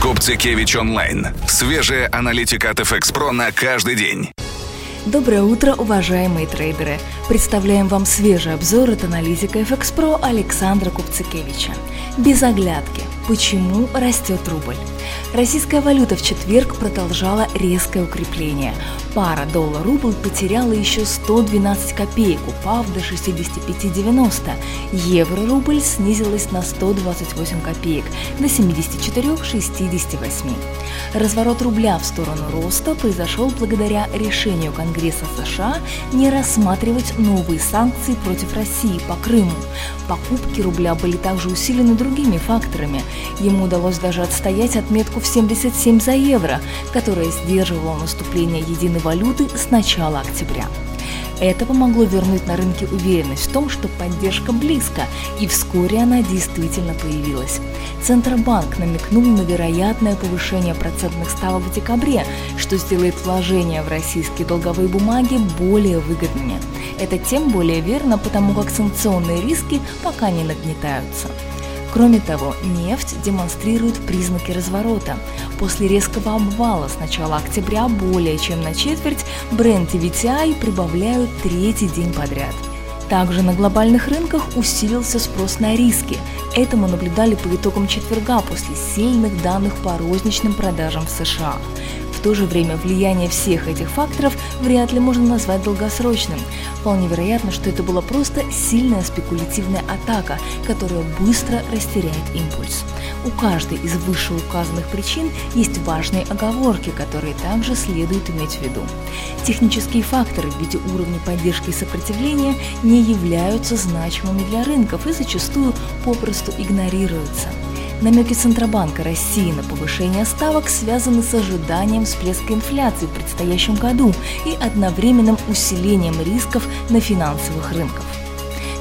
Купцикевич онлайн. Свежая аналитика от FX Pro на каждый день. Доброе утро, уважаемые трейдеры! Представляем вам свежий обзор от аналитика FX Pro Александра Купцикевича. Без оглядки. Почему растет рубль? Российская валюта в четверг продолжала резкое укрепление. Пара доллар-рубль потеряла еще 112 копеек, упав до 65,90. Евро-рубль снизилась на 128 копеек, до 74,68. Разворот рубля в сторону роста произошел благодаря решению Конгресса США не рассматривать новые санкции против России по Крыму. Покупки рубля были также усилены другими факторами. Ему удалось даже отстоять отметку в 77 за евро, которая сдерживала наступление единой валюты с начала октября. Это помогло вернуть на рынке уверенность в том, что поддержка близко, и вскоре она действительно появилась. Центробанк намекнул на вероятное повышение процентных ставок в декабре, что сделает вложения в российские долговые бумаги более выгодными. Это тем более верно, потому как санкционные риски пока не нагнетаются. Кроме того, нефть демонстрирует признаки разворота. После резкого обвала с начала октября более чем на четверть Brent и VTI прибавляют третий день подряд. Также на глобальных рынках усилился спрос на риски. Это мы наблюдали по итогам четверга после сильных данных по розничным продажам в США. В то же время влияние всех этих факторов вряд ли можно назвать долгосрочным. Вполне вероятно, что это была просто сильная спекулятивная атака, которая быстро растеряет импульс. У каждой из вышеуказанных причин есть важные оговорки, которые также следует иметь в виду. Технические факторы в виде уровня поддержки и сопротивления не являются значимыми для рынков и зачастую попросту игнорируются. Намеки Центробанка России на повышение ставок связаны с ожиданием всплеска инфляции в предстоящем году и одновременным усилением рисков на финансовых рынках.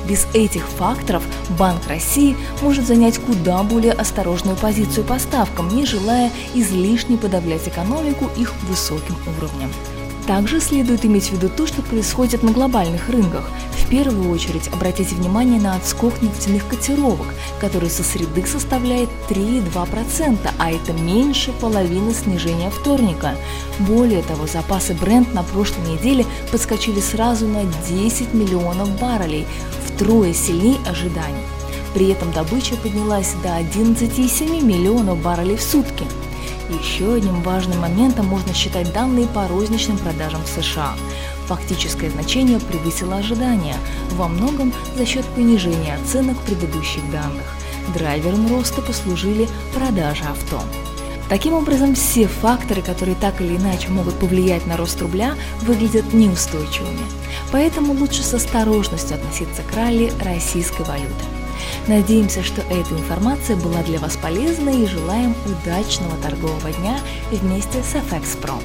Без этих факторов Банк России может занять куда более осторожную позицию по ставкам, не желая излишне подавлять экономику их высоким уровнем. Также следует иметь в виду то, что происходит на глобальных рынках. В первую очередь обратите внимание на отскок нефтяных котировок, который со среды составляет 3,2%, а это меньше половины снижения вторника. Более того, запасы бренд на прошлой неделе подскочили сразу на 10 миллионов баррелей, втрое сильнее ожиданий. При этом добыча поднялась до 11,7 миллионов баррелей в сутки. Еще одним важным моментом можно считать данные по розничным продажам в США. Фактическое значение превысило ожидания, во многом за счет понижения оценок предыдущих данных. Драйвером роста послужили продажи авто. Таким образом, все факторы, которые так или иначе могут повлиять на рост рубля, выглядят неустойчивыми. Поэтому лучше с осторожностью относиться к ралли российской валюты. Надеемся, что эта информация была для вас полезна и желаем удачного торгового дня вместе с FX Pro.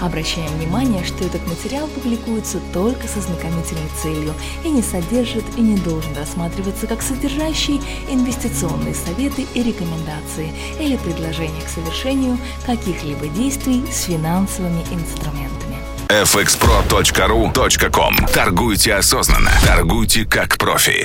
Обращаем внимание, что этот материал публикуется только со знакомительной целью и не содержит и не должен рассматриваться как содержащий инвестиционные советы и рекомендации или предложения к совершению каких-либо действий с финансовыми инструментами. fxpro.ru.com Торгуйте осознанно. Торгуйте как профи.